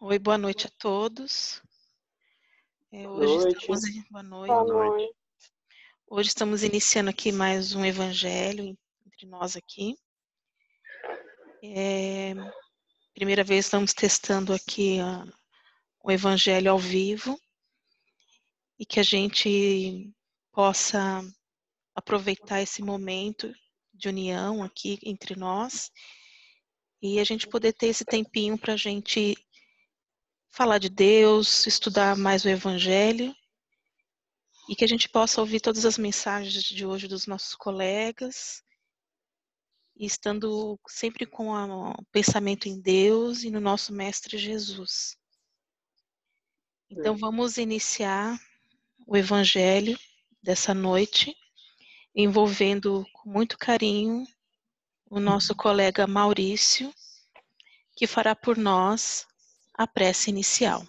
Oi, boa noite a todos. É, Boa hoje noite. estamos boa noite. Boa Boa noite. noite. Hoje estamos iniciando aqui mais um evangelho entre nós aqui. É, primeira vez estamos testando aqui a- o evangelho ao vivo e que a gente possa aproveitar esse momento de união aqui entre nós e a gente poder ter esse tempinho para a gente falar de Deus, estudar mais o evangelho e que a gente possa ouvir todas as mensagens de hoje dos nossos colegas, e estando sempre com o pensamento em Deus e no nosso Mestre Jesus. Então vamos iniciar o Evangelho dessa noite, envolvendo com muito carinho o nosso colega Maurício, que fará por nós a prece inicial.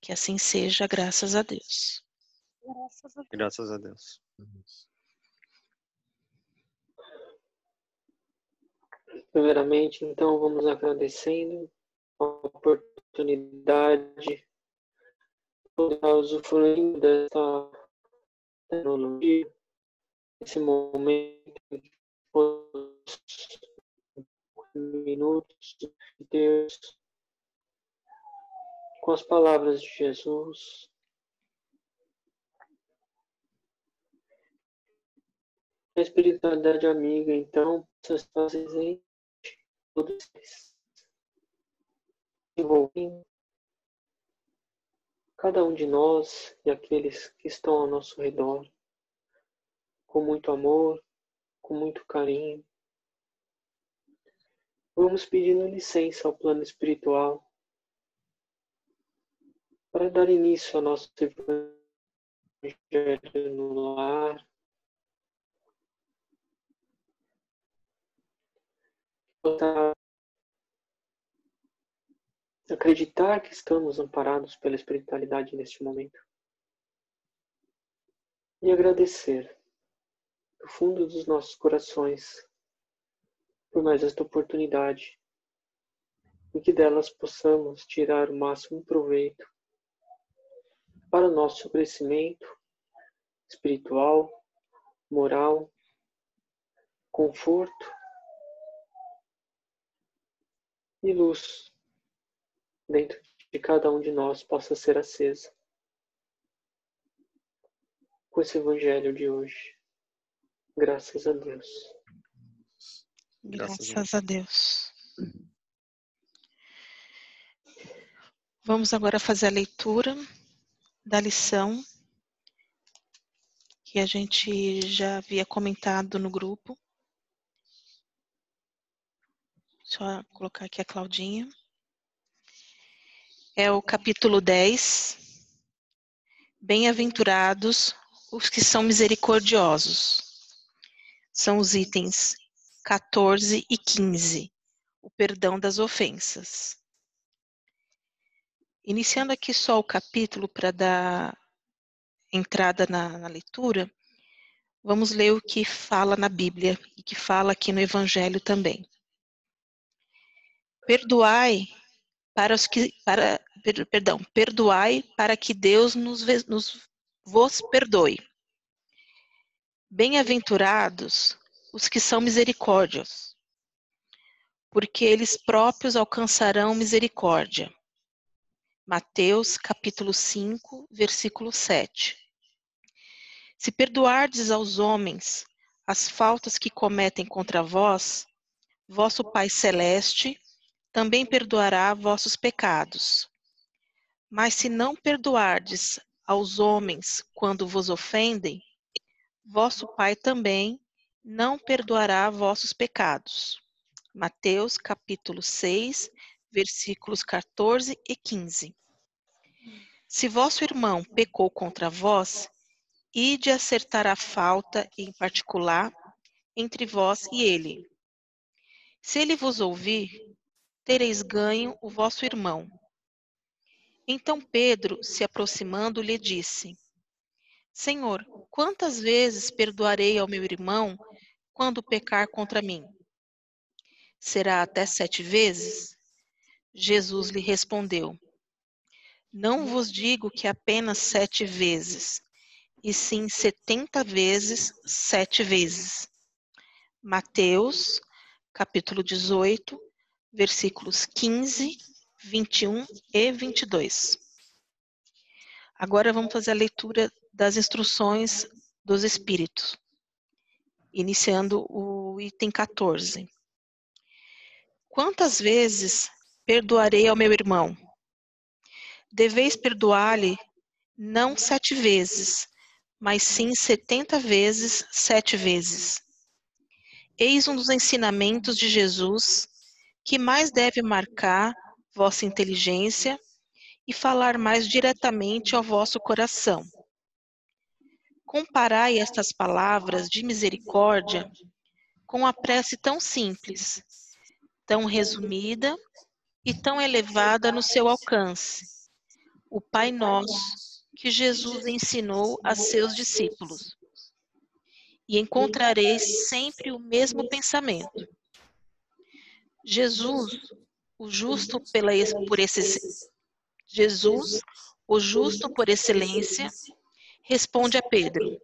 Que assim seja, graças a Deus. Graças a Deus. Graças a Deus. Primeiramente, então, vamos agradecendo a oportunidade de poder usufruir dessa tecnologia, esse momento, os minutos de Deus, com as palavras de Jesus, a espiritualidade amiga, então, possa estar presente todos eles, envolvendo cada um de nós e aqueles que estão ao nosso redor, com muito amor, com muito carinho. Vamos pedindo licença ao plano espiritual para dar início ao nosso evangelho no lar, acreditar que estamos amparados pela espiritualidade neste momento e agradecer do fundo dos nossos corações por mais esta oportunidade e que delas possamos tirar o máximo proveito para o nosso crescimento espiritual, moral, conforto e luz dentro de cada um de nós possa ser acesa com esse evangelho de hoje. Graças a Deus. Graças, a Deus. Vamos agora fazer a leitura da lição que a gente já havia comentado no grupo. Só colocar aqui a Claudinha. É o capítulo 10. Bem-aventurados os que são misericordiosos. São os itens 14 e 15. O perdão das ofensas. Iniciando aqui só o capítulo para dar entrada na, na leitura, vamos ler o que fala na Bíblia e que fala aqui no Evangelho também. Perdoai para os que para per- perdão, perdoai para que Deus nos, nos vos perdoe. Bem-aventurados os que são misericórdios, porque eles próprios alcançarão misericórdia. Mateus capítulo 5, versículo 7. Se perdoardes aos homens as faltas que cometem contra vós, vosso Pai celeste também perdoará vossos pecados. Mas se não perdoardes aos homens quando vos ofendem, vosso Pai também não perdoará vossos pecados. Mateus capítulo 6, versículos 14 e 15. Se vosso irmão pecou contra vós, ide acertar a falta em particular entre vós e ele. Se ele vos ouvir, tereis ganho o vosso irmão. Então Pedro, se aproximando, lhe disse: Senhor, quantas vezes perdoarei ao meu irmão quando pecar contra mim? Será até sete vezes? Jesus lhe respondeu: Não vos digo que apenas sete vezes, e sim setenta vezes sete vezes. Mateus, capítulo 18, versículos 15, 21 e 22. Agora vamos fazer a leitura das instruções dos Espíritos, iniciando o item 14. Quantas vezes perdoarei ao meu irmão? Deveis perdoar-lhe não sete vezes, mas sim setenta vezes sete vezes. Eis um dos ensinamentos de Jesus que mais deve marcar vossa inteligência e falar mais diretamente ao vosso coração. Comparai estas palavras de misericórdia com a prece tão simples, tão resumida e tão elevada no seu alcance, o Pai Nosso, que Jesus ensinou a seus discípulos. E encontrareis sempre o mesmo pensamento. Jesus, o justo pela, por esse, Jesus, o justo por excelência, responde a Pedro: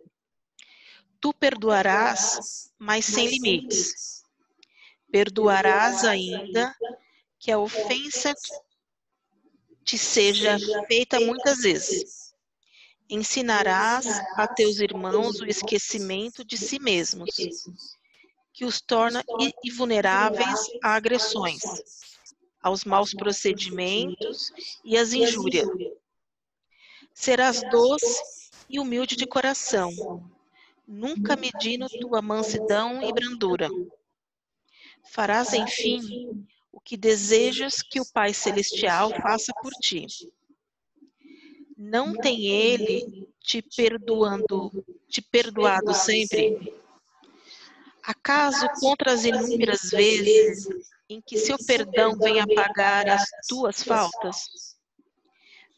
Tu perdoarás, mas sem limites. Perdoarás ainda que a ofensa te seja feita muitas vezes. Ensinarás a teus irmãos o esquecimento de si mesmos, que os torna invulneráveis a agressões, aos maus procedimentos e às injúrias. Serás doce e humilde de coração, nunca medindo tua mansidão e brandura. Farás, enfim, o que desejas que o Pai Celestial faça por ti. Não tem ele te perdoando, te perdoado sempre? Acaso contra as inúmeras vezes em que seu perdão vem apagar as tuas faltas?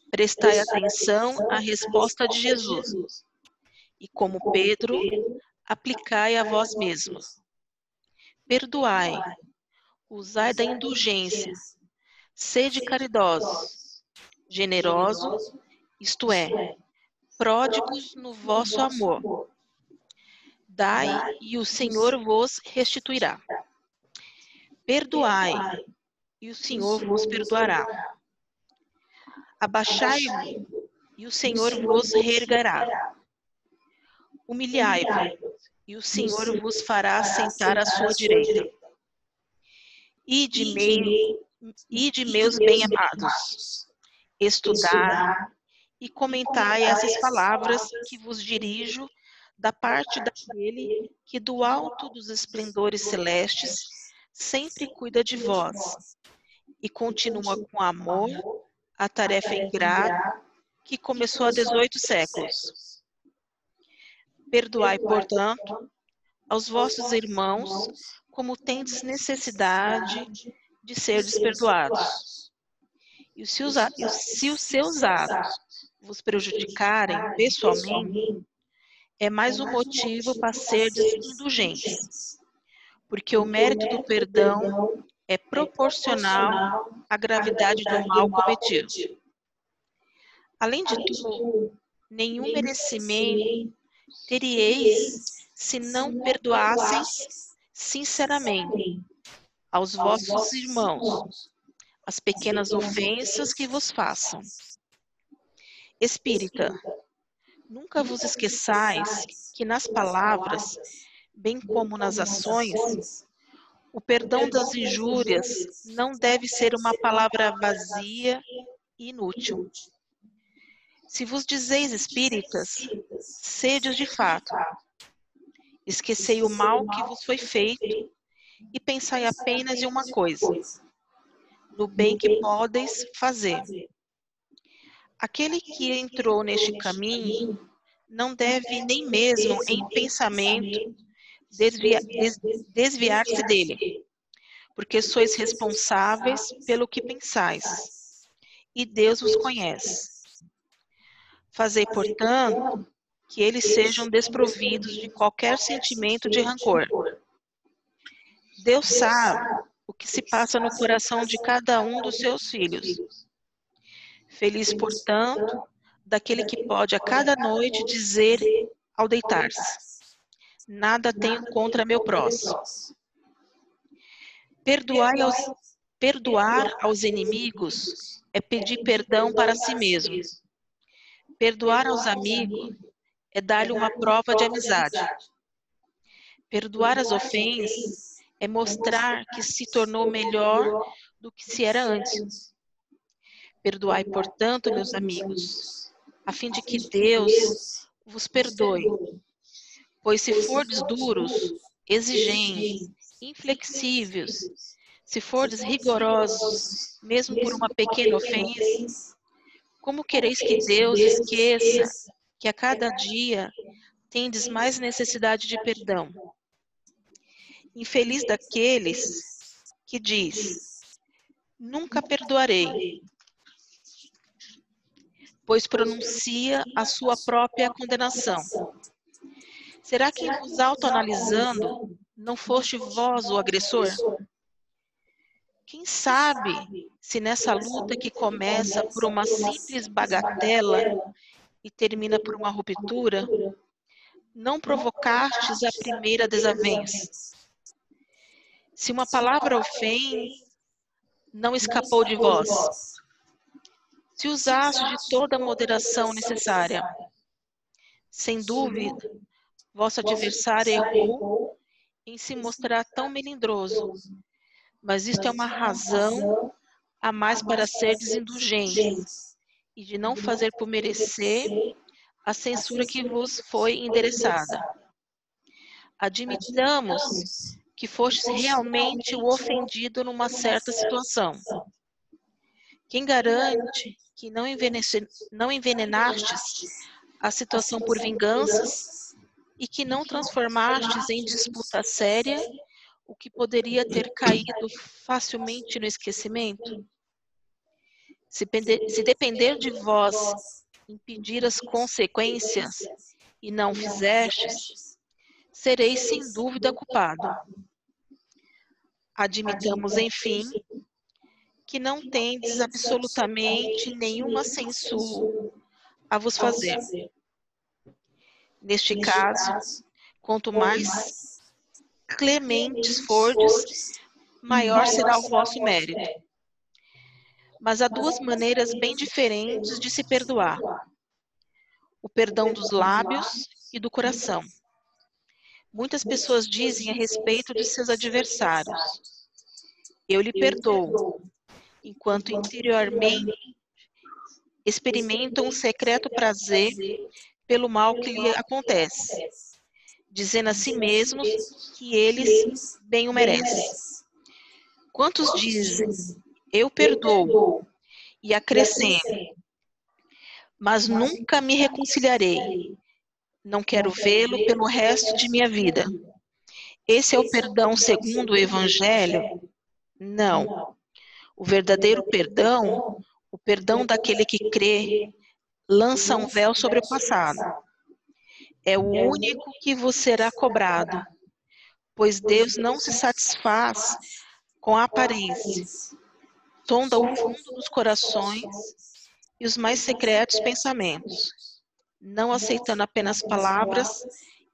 Prestai atenção à resposta de Jesus. E como Pedro, aplicai a vós mesmos. Perdoai, usai da indulgência, sede caridosos, generosos, isto é, pródigos no vosso amor. Dai e o Senhor vos restituirá. Perdoai e o Senhor vos perdoará. Abaixai-vos, e o Senhor vos reergará. Humilhai-vos, e o Senhor vos fará sentar à sua direita. E de, meio, e de meus bem-amados, estudai e comentai essas palavras que vos dirijo da parte daquele que do alto dos esplendores celestes sempre cuida de vós e continua com amor a tarefa ingrata que começou há 18 séculos. Perdoai, portanto, aos vossos irmãos como tendes necessidade de ser desperdoados. E se os, se os seus atos vos prejudicarem pessoalmente, é mais um motivo para ser indulgentes, porque o mérito do perdão é proporcional à gravidade do mal cometido. Além de tudo, nenhum merecimento teríeis se não perdoasseis sinceramente aos vossos irmãos as pequenas ofensas que vos façam. Espírita, nunca vos esqueçais que nas palavras, bem como nas ações, o perdão das injúrias não deve ser uma palavra vazia e inútil. Se vos dizeis espíritas, sedes de fato. Esquecei o mal que vos foi feito e pensai apenas em uma coisa: no bem que podeis fazer. Aquele que entrou neste caminho não deve nem mesmo em pensamento desviar-se dele, porque sois responsáveis pelo que pensais, e Deus vos conhece. Fazei, portanto, que eles sejam desprovidos de qualquer sentimento de rancor. Deus sabe o que se passa no coração de cada um dos seus filhos. Feliz, portanto, daquele que pode a cada noite dizer ao deitar-se: Nada tenho contra meu próximo. Perdoai aos, perdoar aos inimigos é pedir perdão para si mesmo. Perdoar aos amigos é dar-lhe uma prova de amizade. Perdoar as ofensas é mostrar que se tornou melhor do que se era antes. Perdoai, portanto, meus amigos, a fim de que Deus vos perdoe. Pois se fordes duros, exigentes, inflexíveis, se fordes rigorosos, mesmo por uma pequena ofensa, como quereis que Deus esqueça que a cada dia tendes mais necessidade de perdão? Infeliz daqueles que diz: Nunca perdoarei, pois pronuncia a sua própria condenação. Será que vos autoanalisando não foste vós o agressor? Quem sabe se nessa luta que começa por uma simples bagatela e termina por uma ruptura, não provocastes a primeira desavença? Se uma palavra ofende, não escapou de vós. Se usaste de toda a moderação necessária, sem dúvida, vosso adversário errou em se mostrar tão melindroso, mas isto é uma razão a mais para ser desindulgente e de não fazer por merecer a censura que vos foi endereçada. Admitamos que fostes realmente o ofendido numa certa situação. Quem garante que não, não envenenastes a situação por vinganças e que não transformastes em disputa séria o que poderia ter caído facilmente no esquecimento? Se, se depender de vós impedir as consequências e não fizestes, sereis sem dúvida culpado. Admitamos, enfim, que não tendes absolutamente nenhuma censura a vos fazer. Neste caso, quanto mais clementes fordes, maior será o vosso mérito. Mas há duas maneiras bem diferentes de se perdoar: o perdão dos lábios e do coração. Muitas pessoas dizem a respeito de seus adversários: Eu lhe perdoo, enquanto interiormente experimentam um secreto prazer pelo mal que lhe acontece, dizendo a si mesmos que eles bem o merecem. Quantos dizem: Eu perdoo, e acrescento, mas nunca me reconciliarei. não quero vê-lo pelo resto de minha vida. Esse é o perdão segundo o Evangelho? Não. O verdadeiro perdão, o perdão daquele que crê, lança um véu sobre o passado. É o único que vos será cobrado, pois Deus não se satisfaz com a aparência. Sonda o fundo dos corações e os mais secretos pensamentos não aceitando apenas palavras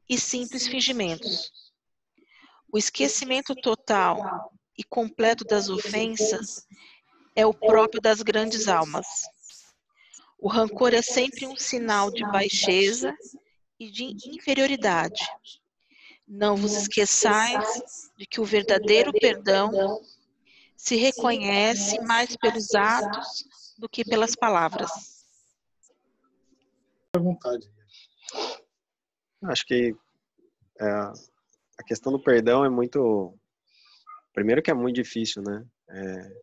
e simples fingimentos. O esquecimento total e completo das ofensas é o próprio das grandes almas. O rancor é sempre um sinal de baixeza e de inferioridade. Não vos esqueçais de que o verdadeiro perdão se reconhece mais pelos atos do que pelas palavras à vontade. Acho que é, a questão do perdão é muito. Primeiro que é muito difícil, né? É,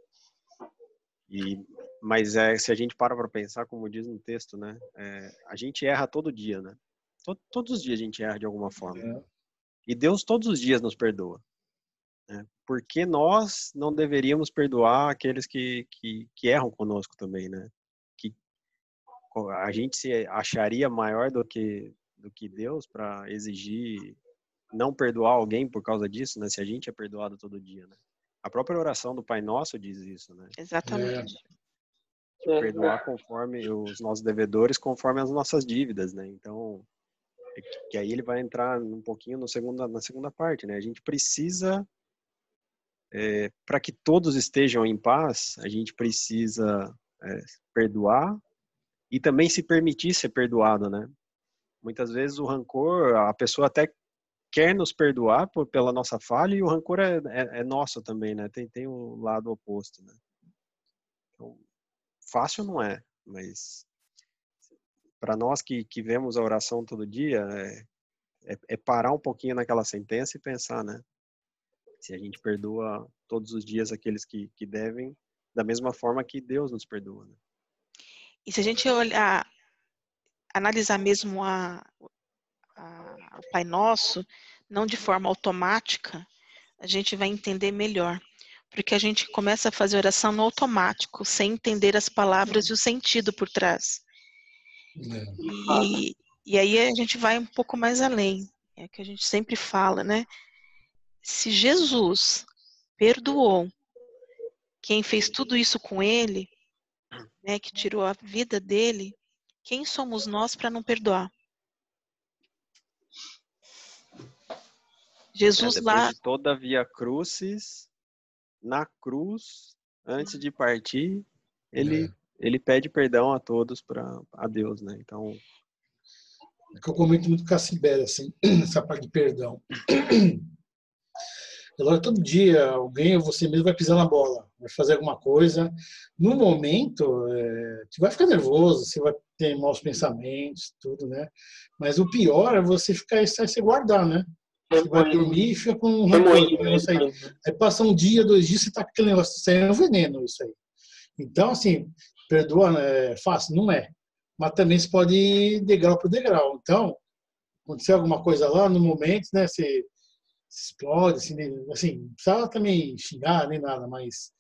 e, mas é, se a gente para para pensar, como diz no texto, né? É, a gente erra todo dia, né? Todo, todos os dias a gente erra de alguma forma. É. E Deus todos os dias nos perdoa. Né? Porque nós não deveríamos perdoar aqueles que, que, que erram conosco também, né? a gente se acharia maior do que do que Deus para exigir não perdoar alguém por causa disso, né? Se a gente é perdoado todo dia, né? A própria oração do Pai Nosso diz isso, né? Exatamente. É. Perdoar conforme os nossos devedores, conforme as nossas dívidas, né? Então, é que aí ele vai entrar um pouquinho no segunda, na segunda parte, né? A gente precisa, é, para que todos estejam em paz, a gente precisa é, perdoar e também se permitir ser perdoado, né? Muitas vezes o rancor, a pessoa até quer nos perdoar por, pela nossa falha e o rancor é, é, é nosso também, né? Tem, tem o lado oposto, né? Então, fácil não é, mas para nós que, que vemos a oração todo dia, é, é, é, parar um pouquinho naquela sentença e pensar, né? Se a gente perdoa todos os dias aqueles que, que devem, da mesma forma que Deus nos perdoa. Né? E se a gente olhar, analisar mesmo a, a, o Pai Nosso, não de forma automática, a gente vai entender melhor. Porque a gente começa a fazer oração no automático, sem entender as palavras e o sentido por trás. É. E, e aí a gente vai um pouco mais além. É o que a gente sempre fala, né? Se Jesus perdoou quem fez tudo isso com ele, né, que tirou a vida dele, quem somos nós para não perdoar? Jesus é, lá. De toda a via crucis, na cruz, antes de partir, ele, é. ele pede perdão a todos para a Deus, né? Então. É que eu comento muito com a Sibéria, assim, essa parte de perdão. Agora, todo dia, alguém ou você mesmo vai pisar na bola, vai fazer alguma coisa. No momento, é, você vai ficar nervoso, você vai ter maus pensamentos, tudo, né? Mas o pior é você ficar, se guardar, né? Você vai dormir e fica com um rancor. Aí. aí passa um dia, dois dias, você tá com aquele negócio, isso aí é um veneno, isso aí. Então, assim, perdoa, né, é fácil? Não é. Mas também se pode ir degrau por degrau. Então, aconteceu alguma coisa lá, no momento, né, você explode, assim, assim, não precisa também xingar nem nada, mas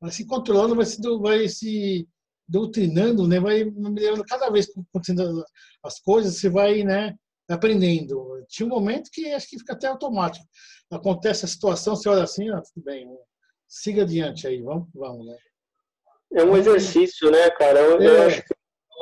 vai se controlando, vai se, vai se doutrinando, né, vai melhorando cada vez que acontecendo as coisas, você vai, né, aprendendo. Tinha um momento que acho que fica até automático. Acontece a situação, você olha assim, ah, tudo bem, siga adiante aí, vamos, vamos, né. É um exercício, né, cara? Eu, é. eu acho que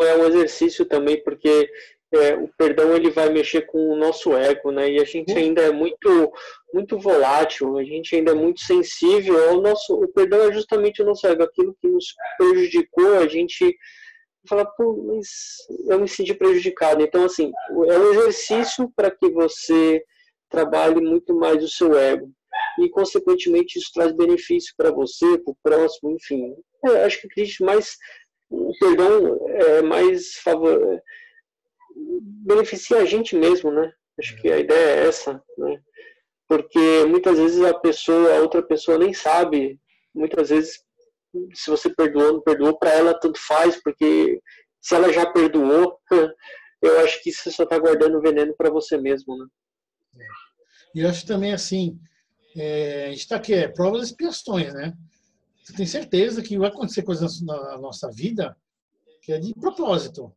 é um exercício também, porque é, o perdão ele vai mexer com o nosso ego, né? E a gente uhum. ainda é muito muito volátil, a gente ainda é muito sensível ao nosso. O perdão é justamente o nosso ego, aquilo que nos prejudicou, a gente fala, pô, mas eu me senti prejudicado. Então, assim, é um exercício para que você trabalhe muito mais o seu ego. E, consequentemente, isso traz benefício para você, para o próximo, enfim. É, acho que acredito mais. O perdão é mais favor beneficia a gente mesmo, né? Acho que a ideia é essa, né? Porque muitas vezes a pessoa, a outra pessoa nem sabe, muitas vezes se você perdoou, não perdoou, para ela tanto faz, porque se ela já perdoou, eu acho que você só está guardando veneno para você mesmo, né? E eu acho também assim, é, a gente está aqui, é provas e expiações, né? Você tem certeza que vai acontecer coisas na nossa vida que é de propósito.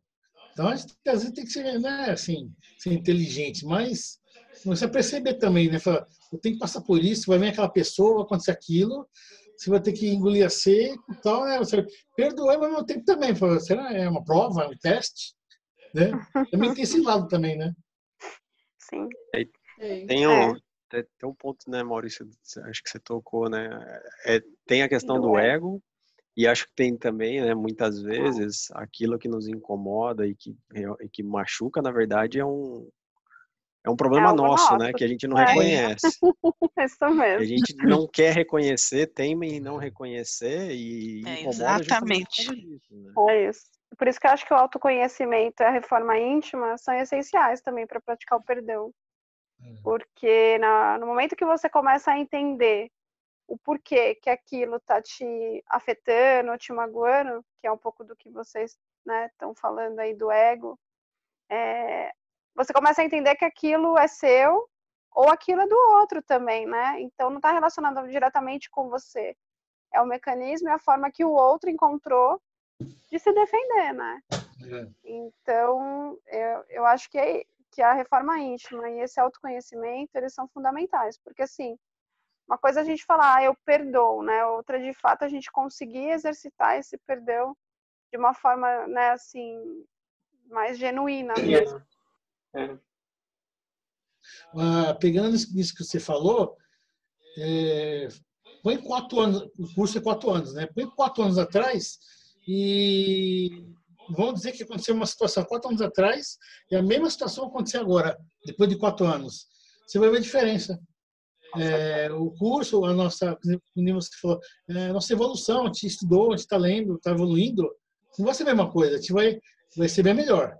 Então, a gente, às vezes tem que ser, né, assim, ser inteligente, mas você perceber também, né? Fala, eu tenho que passar por isso, vai vir aquela pessoa, vai acontecer aquilo, você vai ter que engolir a seco e tal, né? Você perdoar, mas ao mesmo tempo também. Fala, será é uma prova, é um teste? Né? Também tem esse lado também, né? Sim. Tem um, é. tem um ponto, né, Maurício, acho que você tocou, né? É, tem a questão do, do ego, e acho que tem também, né, muitas vezes, aquilo que nos incomoda e que, e que machuca, na verdade, é um, é um problema é nosso, nosso, né, que a gente não é. reconhece. Isso mesmo. a gente não quer reconhecer, teme em não reconhecer e é, Exatamente. Disso, né? É isso. Por isso que eu acho que o autoconhecimento e a reforma íntima são essenciais também para praticar o perdão. É. Porque na, no momento que você começa a entender o porquê que aquilo tá te afetando, te magoando, que é um pouco do que vocês estão né, falando aí do ego, é, você começa a entender que aquilo é seu ou aquilo é do outro também, né? Então não está relacionado diretamente com você. É o mecanismo e a forma que o outro encontrou de se defender, né? É. Então, eu, eu acho que, é, que a reforma íntima e esse autoconhecimento, eles são fundamentais, porque assim, uma coisa é a gente falar, ah, eu perdoo, né? Outra, de fato, a gente conseguir exercitar esse perdão de uma forma, né, assim, mais genuína mesmo. É. Ah, pegando isso que você falou, é, põe quatro anos, o curso é quatro anos, né? Põe quatro anos atrás e vamos dizer que aconteceu uma situação quatro anos atrás e a mesma situação aconteceu agora, depois de quatro anos. Você vai ver a diferença. É, o curso, a nossa, como você falou, é, a nossa evolução, a gente estudou, a gente está lendo, está evoluindo, não vai ser a mesma coisa, a gente vai, vai ser bem melhor.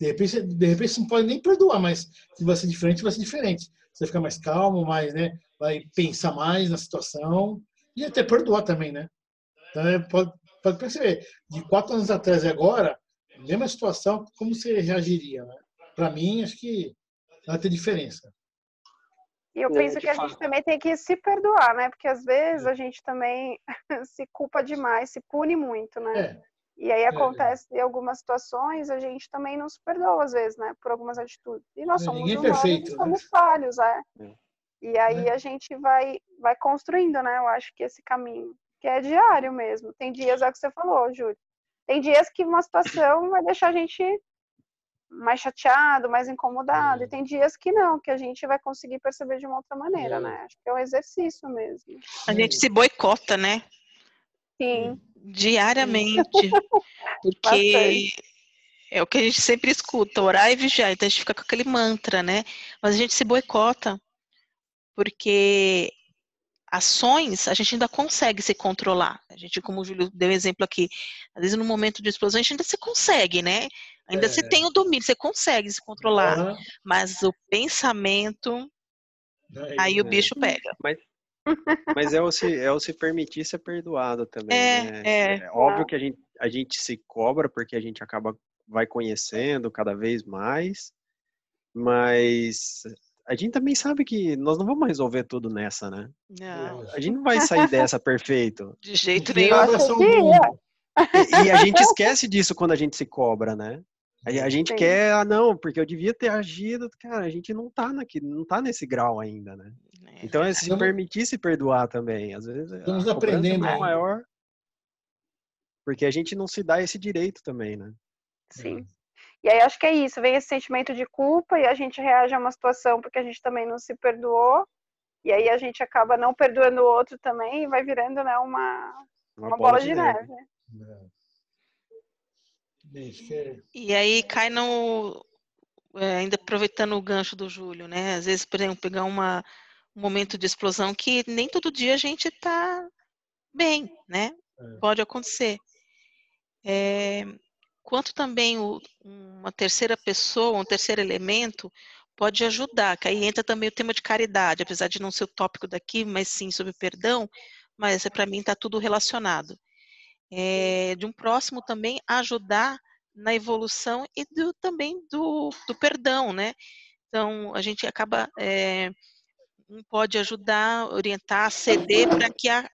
De repente, de repente você não pode nem perdoar, mas se vai ser diferente, vai ser diferente. Você vai ficar mais calmo, mais, né? Vai pensar mais na situação e até perdoar também, né? Então, é, pode, pode perceber, de quatro anos atrás e agora, mesma situação, como você reagiria, né? Para mim, acho que vai ter diferença. E eu penso que a gente também tem que se perdoar, né? Porque às vezes a gente também se culpa demais, se pune muito, né? É. E aí é, acontece em algumas situações, a gente também não se perdoa, às vezes, né? Por algumas atitudes. E nós é, somos humanos perfeito, somos né? falhos, é. é. E aí é. a gente vai, vai construindo, né? Eu acho que esse caminho, que é diário mesmo. Tem dias, é o que você falou, Júlio. Tem dias que uma situação vai deixar a gente mais chateado, mais incomodado. E tem dias que não, que a gente vai conseguir perceber de uma outra maneira, né? Acho que é um exercício mesmo. A gente se boicota, né? Sim. Diariamente. Porque é o que a gente sempre escuta, orar e vigiar. Então a gente fica com aquele mantra, né? Mas a gente se boicota. Porque ações a gente ainda consegue se controlar. A gente, como o Júlio deu exemplo aqui, às vezes no momento de explosão a gente ainda se consegue, né? Ainda é. você tem o domínio, você consegue se controlar. Uhum. Mas o pensamento, é, aí o é. bicho pega. Mas, mas é, o se, é o se permitir ser perdoado também. É, né? é. é óbvio que a gente, a gente se cobra porque a gente acaba vai conhecendo cada vez mais, mas a gente também sabe que nós não vamos resolver tudo nessa, né? Não. A gente não vai sair dessa perfeito. De jeito nenhum. E, e, a gente esquece disso quando a gente se cobra, né? A, a gente Sim. quer, ah, não, porque eu devia ter agido. Cara, a gente não tá, naqui, não tá nesse grau ainda, né? É. Então é se permitir se perdoar também. Às vezes Estamos a aprendendo é maior. Porque a gente não se dá esse direito também, né? Sim. E aí acho que é isso, vem esse sentimento de culpa e a gente reage a uma situação porque a gente também não se perdoou. E aí a gente acaba não perdoando o outro também e vai virando né, uma, uma, uma bola, bola, de, de neve. neve. É. E aí cai no. É, ainda aproveitando o gancho do Júlio, né? Às vezes, por exemplo, pegar uma, um momento de explosão que nem todo dia a gente está bem, né? É. Pode acontecer. É, quanto também o, uma terceira pessoa, um terceiro elemento, pode ajudar, que aí entra também o tema de caridade, apesar de não ser o tópico daqui, mas sim sobre perdão, mas para mim está tudo relacionado é, de um próximo também ajudar na evolução e do, também do, do perdão, né? Então, a gente acaba, é, um pode ajudar, orientar, ceder para que, a,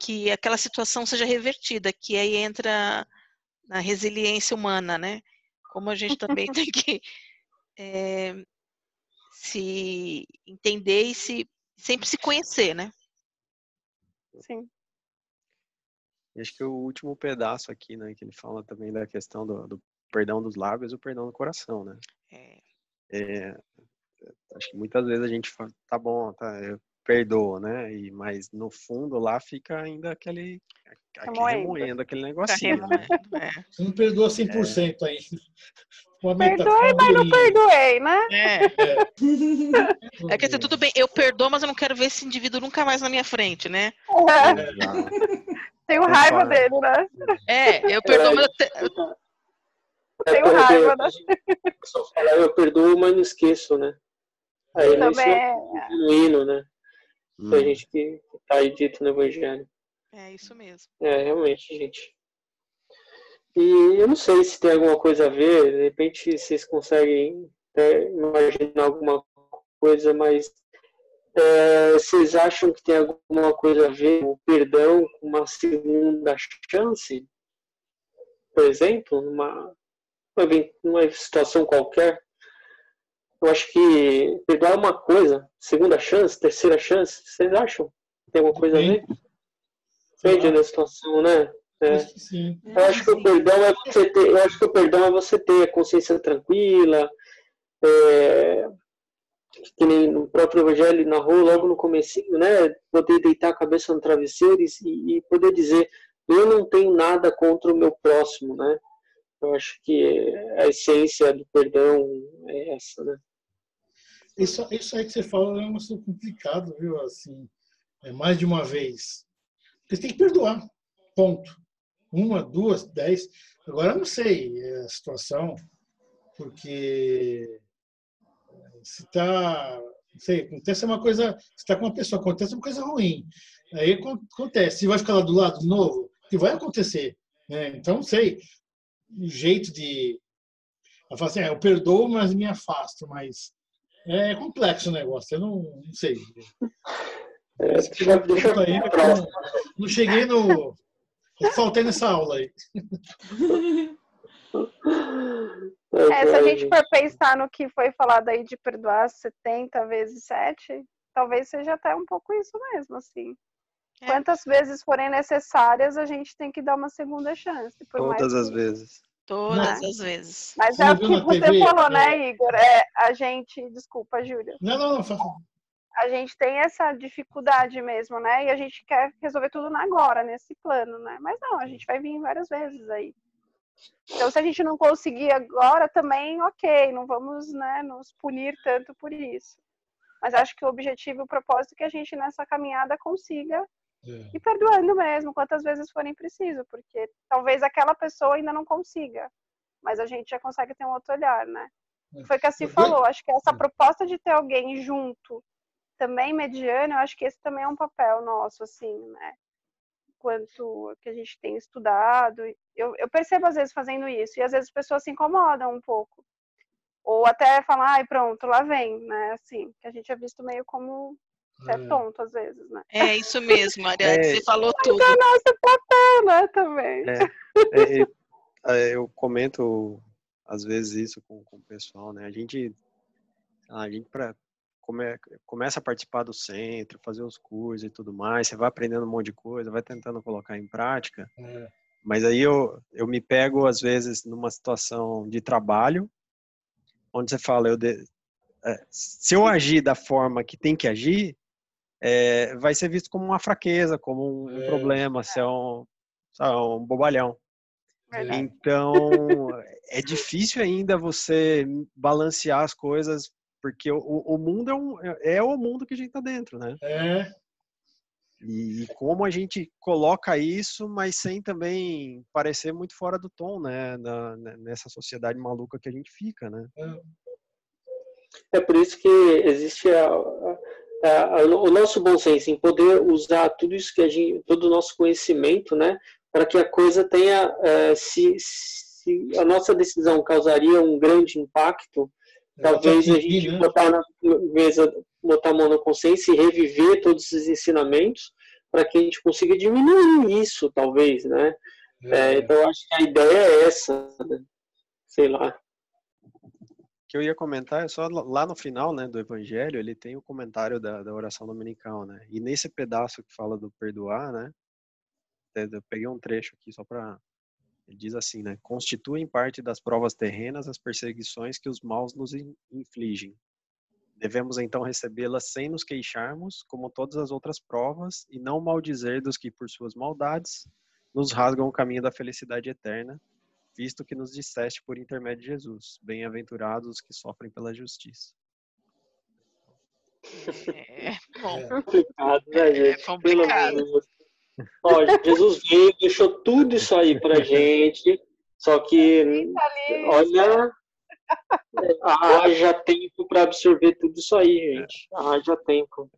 que aquela situação seja revertida, que aí entra na resiliência humana, né? Como a gente também tem que é, se entender e se, sempre se conhecer, né? Sim. E acho que o último pedaço aqui, né, que ele fala também da questão do, do perdão dos lábios e o perdão do coração, né? É. É, acho que muitas vezes a gente fala, tá bom, tá, eu perdoo, né? E, mas no fundo lá fica ainda aquele, aquele remoendo aquele negocinho. Né? É. Você não perdoa 100% é. ainda. Perdoei, mas não perdoei, né? É. É. é que tudo bem, eu perdoo, mas eu não quero ver esse indivíduo nunca mais na minha frente, né? É. Tenho raiva dele, né? É, eu perdoo, mas eu tenho raiva, né? Só falar eu perdoo, mas não esqueço, né? Aí Também é genuíno, né? Hum. Tem gente que tá aí dito no Evangelho. É isso mesmo. É, realmente, gente. E eu não sei se tem alguma coisa a ver, de repente vocês conseguem é, imaginar alguma coisa, mas é, vocês acham que tem alguma coisa a ver com o perdão com uma segunda chance? Por exemplo, numa, numa situação qualquer? Eu acho que perdoar é uma coisa, segunda chance, terceira chance, vocês acham? Tem alguma coisa a ver? Depende da situação, né? É. Sim. Eu acho que o perdão é você ter, eu acho que o perdão é você ter a consciência tranquila, é, que nem no próprio Evangelho narrou logo no comecinho, né? Poder deitar a cabeça no travesseiro e, e poder dizer eu não tenho nada contra o meu próximo, né? Eu acho que a essência do perdão é essa, né? Isso, isso aí que você fala é um assunto complicado, viu? Assim, é mais de uma vez. Você tem que perdoar, ponto. Uma, duas, dez. Agora, eu não sei a situação, porque se está, não sei, acontece uma coisa, se está com uma pessoa, acontece uma coisa ruim. Aí acontece, se vai ficar lá do lado de novo, que vai acontecer. Né? Então, não sei, o jeito de. Eu falo assim, ah, eu perdoo, mas me afasto, mas é complexo o negócio, eu não, não sei. É, deixa, deixa ainda, não, não cheguei no. Eu faltei nessa aula aí. É, se a gente for pensar no que foi falado aí de perdoar 70 vezes 7, talvez seja até um pouco isso mesmo, assim. É. Quantas vezes forem necessárias, a gente tem que dar uma segunda chance. Todas as vezes. Todas as vezes. Mas é o que você TV, falou, né, é. Igor? É, a gente. Desculpa, Júlia. Não, não, não. A gente tem essa dificuldade mesmo, né? E a gente quer resolver tudo agora, nesse plano, né? Mas não, a gente vai vir várias vezes aí. Então, se a gente não conseguir agora, também, ok, não vamos né, nos punir tanto por isso. Mas acho que o objetivo e o propósito é que a gente nessa caminhada consiga é. ir perdoando mesmo, quantas vezes forem preciso, porque talvez aquela pessoa ainda não consiga, mas a gente já consegue ter um outro olhar, né? É. Foi o que a Ci falou, acho que essa proposta de ter alguém junto, também mediano, eu acho que esse também é um papel nosso, assim, né? quanto que a gente tem estudado. Eu, eu percebo às vezes fazendo isso, e às vezes as pessoas se incomodam um pouco. Ou até falam, ai, pronto, lá vem, né? Assim, que a gente é visto meio como é, é tonto às vezes, né? É isso mesmo, Ariane, é, você falou tudo. Mas é nosso papel, né, também. É, é, é, eu comento às vezes isso com, com o pessoal, né? A gente, a gente para come, começa a participar do centro, fazer os cursos e tudo mais, você vai aprendendo um monte de coisa, vai tentando colocar em prática. É. Mas aí eu, eu me pego, às vezes, numa situação de trabalho, onde você fala, eu de, é, se eu agir da forma que tem que agir, é, vai ser visto como uma fraqueza, como um é. problema, se é um, sabe, um bobalhão. Verdade. Então, é difícil ainda você balancear as coisas porque o, o mundo é, um, é, é o mundo que a gente tá dentro, né? É. E, como a gente coloca isso, mas sem também parecer muito fora do tom, né? Na, nessa sociedade maluca que a gente fica, né? É, é por isso que existe a, a, a, o nosso bom senso em poder usar tudo isso que a gente, todo o nosso conhecimento, né? Para que a coisa tenha, é, se, se a nossa decisão causaria um grande impacto, Talvez a gente né? botar na mesa, botar a mão na consciência e reviver todos esses ensinamentos para que a gente consiga diminuir isso, talvez, né? É. É, então, acho que a ideia é essa, né? sei lá. Que eu ia comentar é só lá no final, né, do Evangelho, ele tem o comentário da, da oração dominical, né? E nesse pedaço que fala do perdoar, né? Eu peguei um trecho aqui só para ele diz assim, né? Constituem parte das provas terrenas as perseguições que os maus nos infligem. Devemos então recebê-las sem nos queixarmos, como todas as outras provas, e não maldizer dos que, por suas maldades, nos rasgam o caminho da felicidade eterna, visto que nos disseste por intermédio de Jesus: Bem-aventurados os que sofrem pela justiça. É, bom. É complicado, né, gente? É complicado. Ó, Jesus veio, deixou tudo isso aí pra gente, só que, olha, haja tempo para absorver tudo isso aí, gente. Haja tempo.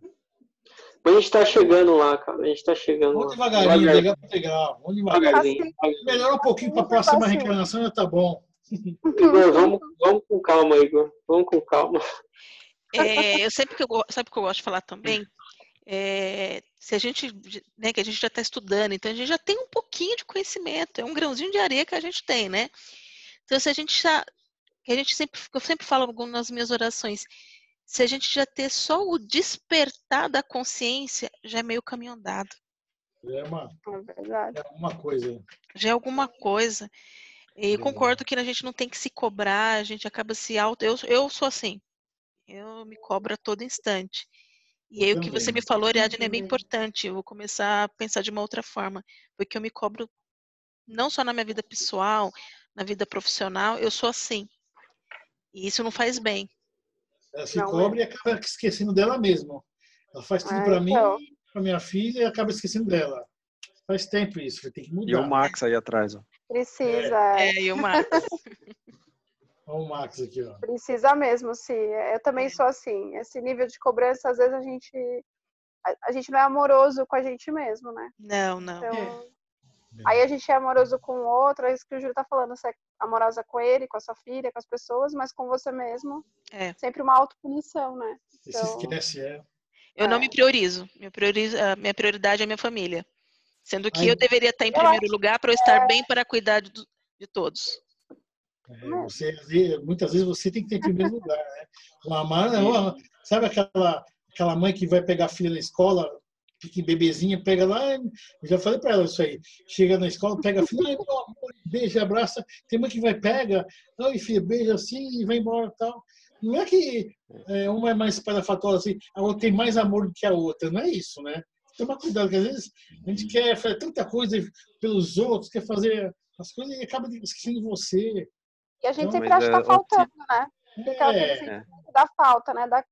Mas a gente tá chegando lá, cara. A gente tá chegando Vamos devagarinho, lá. Devagarinho. legal. Vamos devagarinho. Melhora um pouquinho para a próxima reencarnação, já tá bom. Igor, vamos, vamos com calma, Igor. Vamos com calma. É, eu sempre que eu, sempre que eu gosto de falar também, é, se a gente, né, que a gente já está estudando, então a gente já tem um pouquinho de conhecimento, é um grãozinho de areia que a gente tem, né? Então, se a gente já que a gente sempre, eu sempre falo nas minhas orações, se a gente já ter só o despertar da consciência, já é meio caminho andado. É uma, É é uma coisa. Já é alguma coisa. E concordo que a gente não tem que se cobrar, a gente acaba se auto. Eu, eu sou assim. Eu me cobro a todo instante. E aí o que você me falou, Ariadne, é bem importante. Eu vou começar a pensar de uma outra forma. Porque eu me cobro não só na minha vida pessoal, na vida profissional, eu sou assim. E isso não faz bem. Ela se Não, cobra e acaba esquecendo dela mesma. Ela faz tudo Ah, para mim, então. para minha filha e acaba esquecendo dela. Faz tempo isso, ter que E mudar. o Max aí atrás, ó. Precisa, é. É, e o Marcos. Olha o Max aqui, ó. precisa mesmo, sim. Eu também sou assim. Esse nível de cobrança, às vezes a gente a, gente não é amoroso com a gente mesmo, né? Não, não. Então, aí a gente é amoroso com o outro, é isso que o Júlio tá falando, você é amorosa com ele, com a sua filha, com as pessoas, mas com você mesmo, É. sempre uma autopunição, né? Você se esquece, é. Eu não É. me priorizo. Minha, prioriza, a minha prioridade é a minha família. Sendo que Aí- eu deveria estar em Eu primeiro acho lugar para eu estar bem para cuidar de, de todos. É, você, muitas vezes você tem que ter em primeiro lugar, né? Uma mãe, uma- sabe aquela, aquela mãe que vai pegar a filha na escola, que bebezinha, pega lá, eu já falei para ela isso aí. Chega na escola, pega a filha, ai, meu amor, beija, abraça. Tem mãe que vai, pega, ai, filha, beija assim e vai embora e tal. Não é que é, uma é mais espalhafatosa assim, a outra tem mais amor do que a outra, não é isso, né? Toma cuidado, porque às vezes a gente quer fazer tanta coisa pelos outros, quer fazer as coisas e acaba esquecendo você. E a gente Não, sempre acha que tá é, faltando, né? Aquela É, assim, da falta, né? Da,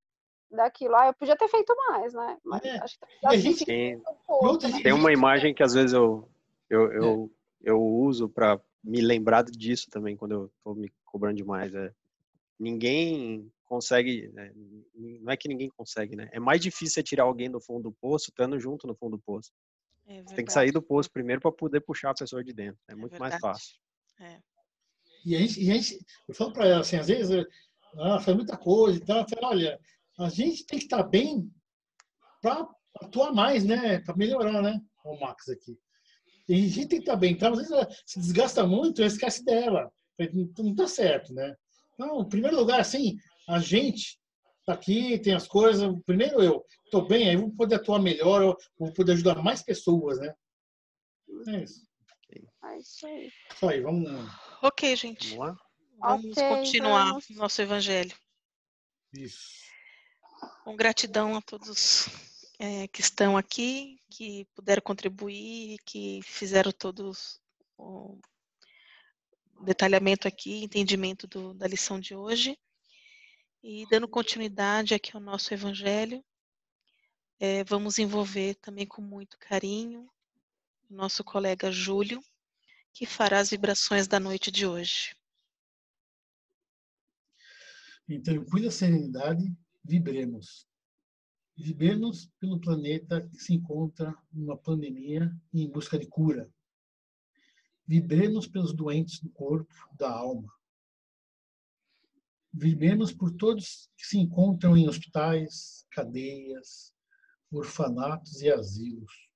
daquilo. Ah, eu podia ter feito mais, né? Mas É. acho que a gente- fica Tem, né? tem uma imagem que às vezes eu, eu, eu, eu uso para me lembrar disso também quando eu tô me cobrando demais. É, ninguém consegue, né, não é que ninguém consegue, né? É mais difícil tirar alguém do fundo do poço estando junto no fundo do poço. É Você tem que sair do poço primeiro para poder puxar a pessoa de dentro. É muito mais fácil. E a gente, e a gente eu falo para ela assim, às vezes, ela faz muita coisa e tal, eu falo, olha, a gente tem que estar bem para atuar mais, né? Para melhorar, né? O Max aqui. E a gente tem que estar bem. Então, às vezes, ela se desgasta muito e esquece dela. Não não tá certo, né? Então, em primeiro lugar, assim, a gente tá aqui, tem as coisas. Primeiro eu estou bem, aí eu vou poder atuar melhor, vou poder ajudar mais pessoas, né? É isso. É isso aí. Isso aí, vamos. Ok, gente. Vamos lá? Vamos Ok, continuar vamos. o nosso evangelho. Isso. Com gratidão a todos é, que estão aqui, que puderam contribuir, que fizeram todos o detalhamento aqui, entendimento do- da lição de hoje. E dando continuidade aqui ao nosso evangelho, é, vamos envolver também com muito carinho o nosso colega Júlio, que fará as vibrações da noite de hoje. Em tranquila serenidade, vibremos. Vibremos pelo planeta que se encontra numa pandemia em busca de cura. Vibremos pelos doentes do corpo, da alma. Vibremos por todos que se encontram em hospitais, cadeias, orfanatos e asilos.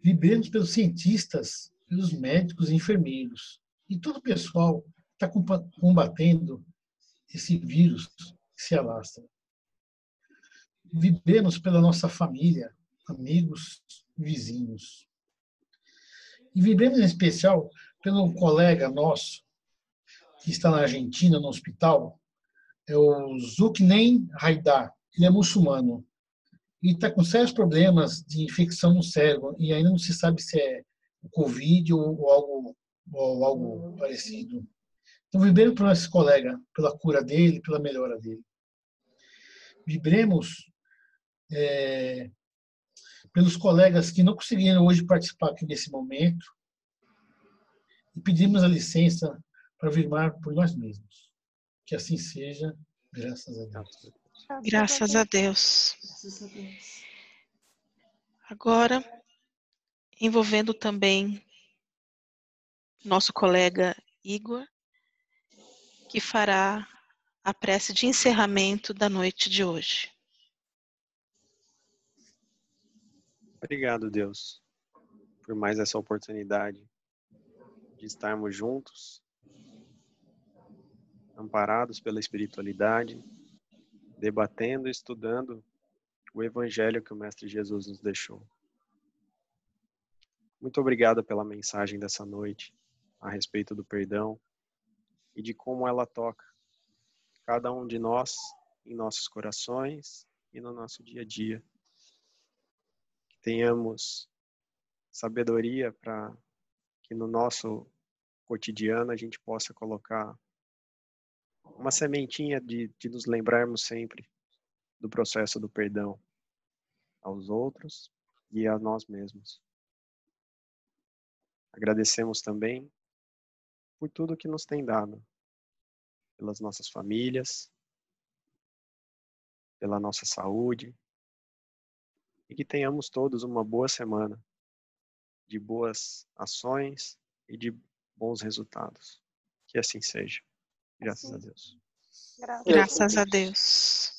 Vibremos pelos cientistas, pelos médicos e enfermeiros e todo o pessoal está combatendo esse vírus que se alastra. Vivemos pela nossa família, amigos, vizinhos. E vivemos em especial pelo colega nosso que está na Argentina, no hospital, é o Zuknen Haidar. Ele é muçulmano e está com sérios problemas de infecção no cérebro e ainda não se sabe se é Covid ou algo, ou algo parecido. Vibremos por esse colega, pela cura dele, pela melhora dele. Vibremos é, pelos colegas que não conseguiram hoje participar aqui nesse momento e pedimos a licença para vibrar por nós mesmos. Que assim seja, graças a Deus. Graças a Deus. Agora, envolvendo também nosso colega Igor, que fará a prece de encerramento da noite de hoje. Obrigado, Deus, por mais essa oportunidade de estarmos juntos amparados pela espiritualidade, debatendo e estudando o evangelho que o Mestre Jesus nos deixou. Muito obrigado pela mensagem dessa noite a respeito do perdão e de como ela toca cada um de nós em nossos corações e no nosso dia a dia. Que tenhamos sabedoria para que no nosso cotidiano a gente possa colocar uma sementinha de, de nos lembrarmos sempre do processo do perdão aos outros e a nós mesmos. Agradecemos também por tudo que nos tem dado, pelas nossas famílias, pela nossa saúde, e que tenhamos todos uma boa semana de boas ações e de bons resultados. Que assim seja. Graças a Deus. Graças a Deus.